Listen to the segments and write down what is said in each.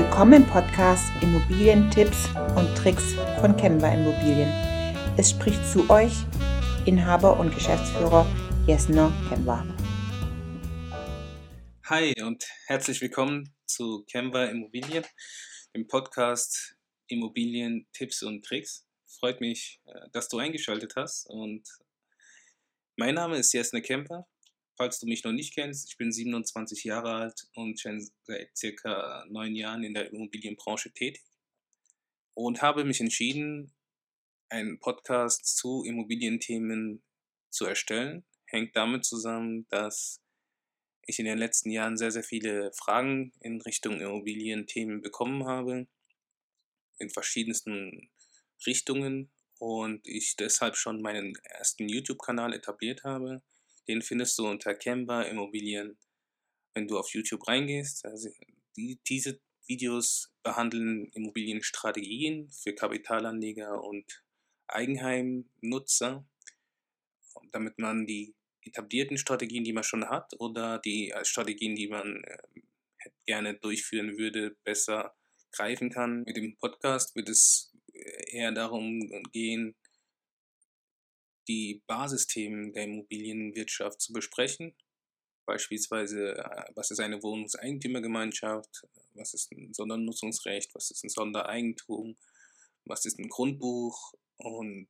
Willkommen im Podcast Immobilientipps und Tricks von Canva Immobilien. Es spricht zu euch Inhaber und Geschäftsführer Jesner Canva. Hi und herzlich willkommen zu Canva Immobilien, dem Podcast Immobilientipps und Tricks. Freut mich, äh, dass du eingeschaltet hast und mein Name ist Jesner Kemper Falls du mich noch nicht kennst, ich bin 27 Jahre alt und schon seit circa neun Jahren in der Immobilienbranche tätig und habe mich entschieden, einen Podcast zu Immobilienthemen zu erstellen. Hängt damit zusammen, dass ich in den letzten Jahren sehr, sehr viele Fragen in Richtung Immobilienthemen bekommen habe, in verschiedensten Richtungen und ich deshalb schon meinen ersten YouTube-Kanal etabliert habe den findest du unter Canva Immobilien, wenn du auf YouTube reingehst. Also die, diese Videos behandeln Immobilienstrategien für Kapitalanleger und Eigenheimnutzer, damit man die etablierten Strategien, die man schon hat, oder die äh, Strategien, die man äh, gerne durchführen würde, besser greifen kann. Mit dem Podcast wird es äh, eher darum gehen, die Basisthemen der Immobilienwirtschaft zu besprechen. Beispielsweise, äh, was ist eine Wohnungseigentümergemeinschaft, was ist ein Sondernutzungsrecht, was ist ein Sondereigentum, was ist ein Grundbuch? Und,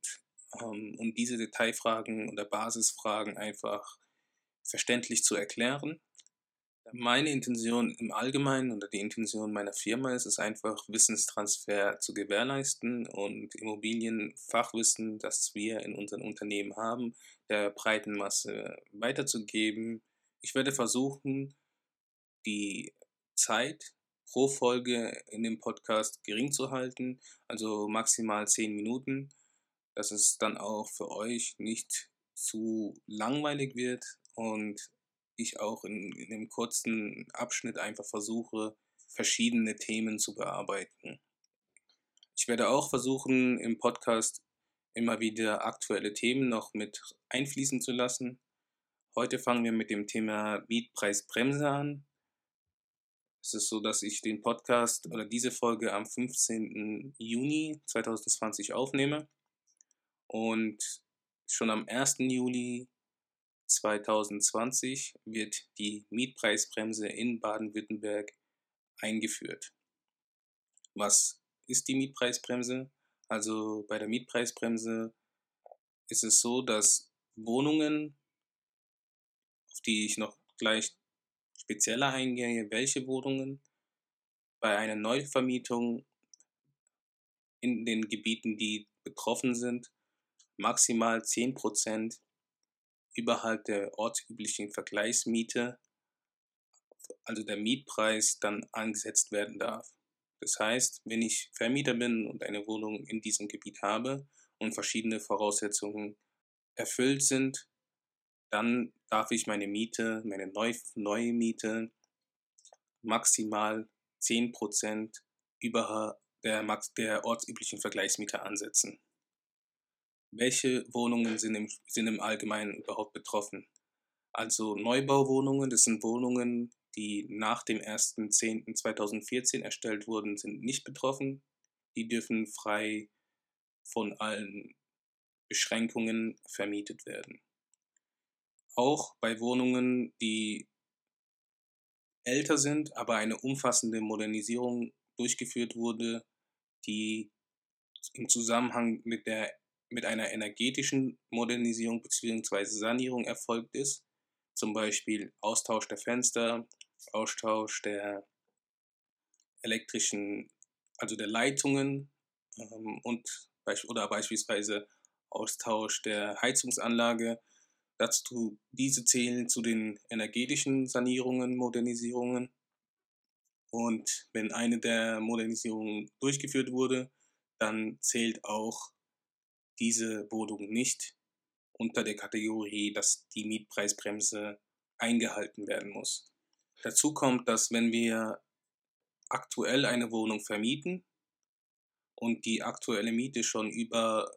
ähm, und diese Detailfragen oder Basisfragen einfach verständlich zu erklären meine Intention im Allgemeinen oder die Intention meiner Firma ist es einfach, Wissenstransfer zu gewährleisten und Immobilienfachwissen, das wir in unseren Unternehmen haben, der breiten Masse weiterzugeben. Ich werde versuchen, die Zeit pro Folge in dem Podcast gering zu halten, also maximal zehn Minuten, dass es dann auch für euch nicht zu langweilig wird und ich auch in, in einem kurzen Abschnitt einfach versuche, verschiedene Themen zu bearbeiten. Ich werde auch versuchen, im Podcast immer wieder aktuelle Themen noch mit einfließen zu lassen. Heute fangen wir mit dem Thema Mietpreisbremse an. Es ist so, dass ich den Podcast oder diese Folge am 15. Juni 2020 aufnehme und schon am 1. Juli 2020 wird die Mietpreisbremse in Baden-Württemberg eingeführt. Was ist die Mietpreisbremse? Also bei der Mietpreisbremse ist es so, dass Wohnungen, auf die ich noch gleich spezieller eingehe, welche Wohnungen bei einer Neuvermietung in den Gebieten, die betroffen sind, maximal 10% überhalb der ortsüblichen Vergleichsmiete, also der Mietpreis, dann angesetzt werden darf. Das heißt, wenn ich Vermieter bin und eine Wohnung in diesem Gebiet habe und verschiedene Voraussetzungen erfüllt sind, dann darf ich meine Miete, meine neu, neue Miete maximal 10% über der, der ortsüblichen Vergleichsmiete ansetzen. Welche Wohnungen sind im, sind im Allgemeinen überhaupt betroffen? Also Neubauwohnungen, das sind Wohnungen, die nach dem 1.10.2014 erstellt wurden, sind nicht betroffen. Die dürfen frei von allen Beschränkungen vermietet werden. Auch bei Wohnungen, die älter sind, aber eine umfassende Modernisierung durchgeführt wurde, die im Zusammenhang mit der mit einer energetischen Modernisierung bzw. Sanierung erfolgt ist, zum Beispiel Austausch der Fenster, Austausch der elektrischen, also der Leitungen ähm, und oder beispielsweise Austausch der Heizungsanlage. Dazu diese zählen zu den energetischen Sanierungen, Modernisierungen. Und wenn eine der Modernisierungen durchgeführt wurde, dann zählt auch diese Wohnung nicht unter der Kategorie, dass die Mietpreisbremse eingehalten werden muss. Dazu kommt, dass wenn wir aktuell eine Wohnung vermieten und die aktuelle Miete schon über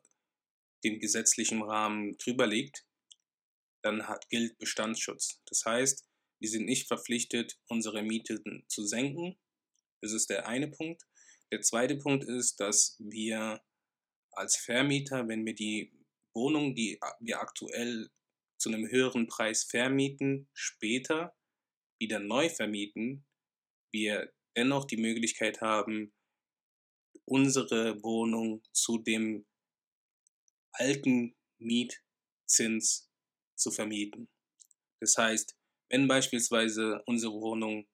dem gesetzlichen Rahmen drüber liegt, dann hat, gilt Bestandsschutz. Das heißt, wir sind nicht verpflichtet, unsere Mieten zu senken. Das ist der eine Punkt. Der zweite Punkt ist, dass wir als Vermieter, wenn wir die Wohnung, die wir aktuell zu einem höheren Preis vermieten, später wieder neu vermieten, wir dennoch die Möglichkeit haben, unsere Wohnung zu dem alten Mietzins zu vermieten. Das heißt, wenn beispielsweise unsere Wohnung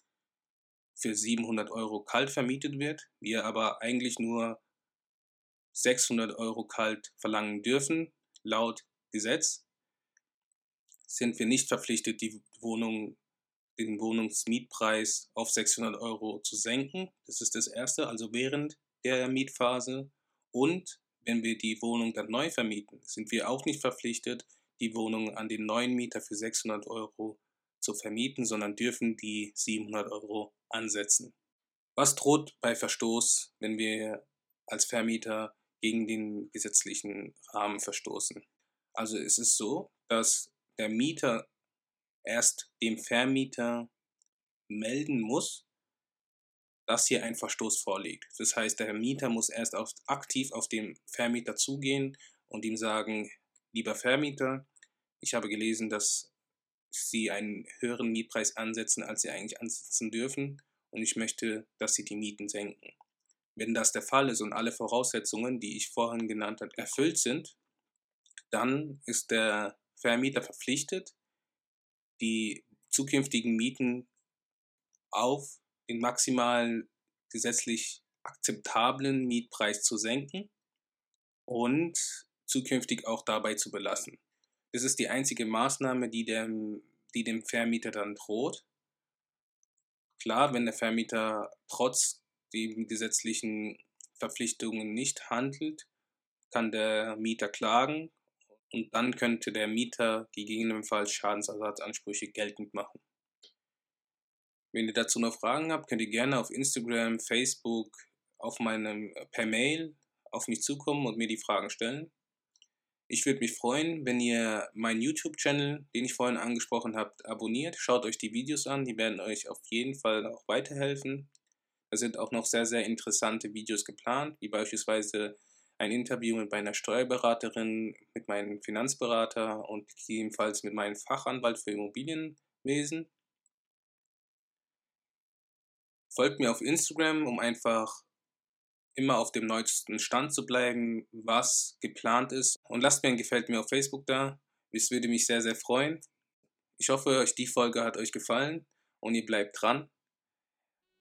für 700 Euro kalt vermietet wird, wir aber eigentlich nur 600 Euro kalt verlangen dürfen, laut Gesetz, sind wir nicht verpflichtet, die Wohnung, den Wohnungsmietpreis auf 600 Euro zu senken. Das ist das Erste, also während der Mietphase. Und wenn wir die Wohnung dann neu vermieten, sind wir auch nicht verpflichtet, die Wohnung an den neuen Mieter für 600 Euro zu vermieten, sondern dürfen die 700 Euro ansetzen. Was droht bei Verstoß, wenn wir als Vermieter gegen den gesetzlichen Rahmen verstoßen? Also es ist so, dass der Mieter erst dem Vermieter melden muss, dass hier ein Verstoß vorliegt. Das heißt, der Mieter muss erst auf, aktiv auf den Vermieter zugehen und ihm sagen, lieber Vermieter, ich habe gelesen, dass Sie einen höheren Mietpreis ansetzen, als Sie eigentlich ansetzen dürfen und ich möchte, dass Sie die Mieten senken. Wenn das der Fall ist und alle Voraussetzungen, die ich vorhin genannt habe, erfüllt sind, dann ist der Vermieter verpflichtet, die zukünftigen Mieten auf den maximal gesetzlich akzeptablen Mietpreis zu senken und zukünftig auch dabei zu belassen. Das ist die einzige Maßnahme, die dem, die dem Vermieter dann droht. Klar, wenn der Vermieter trotz den gesetzlichen Verpflichtungen nicht handelt, kann der Mieter klagen und dann könnte der Mieter gegebenenfalls Schadensersatzansprüche geltend machen. Wenn ihr dazu noch Fragen habt, könnt ihr gerne auf Instagram, Facebook, auf meinem per Mail auf mich zukommen und mir die Fragen stellen. Ich würde mich freuen, wenn ihr meinen YouTube-Channel, den ich vorhin angesprochen habe, abonniert. Schaut euch die Videos an, die werden euch auf jeden Fall auch weiterhelfen. Da sind auch noch sehr, sehr interessante Videos geplant, wie beispielsweise ein Interview mit meiner Steuerberaterin, mit meinem Finanzberater und gegebenenfalls mit meinem Fachanwalt für Immobilienwesen. Folgt mir auf Instagram, um einfach immer auf dem neuesten Stand zu bleiben, was geplant ist. Und lasst mir ein Gefällt mir auf Facebook da. Es würde mich sehr, sehr freuen. Ich hoffe, euch die Folge hat euch gefallen und ihr bleibt dran.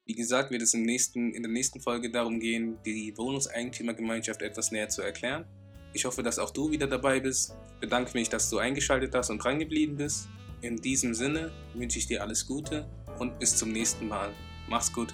Wie gesagt, wird es im nächsten, in der nächsten Folge darum gehen, die Wohnungseigentümergemeinschaft etwas näher zu erklären. Ich hoffe, dass auch du wieder dabei bist. Bedanke mich, dass du eingeschaltet hast und dran bist. In diesem Sinne wünsche ich dir alles Gute und bis zum nächsten Mal. Mach's gut.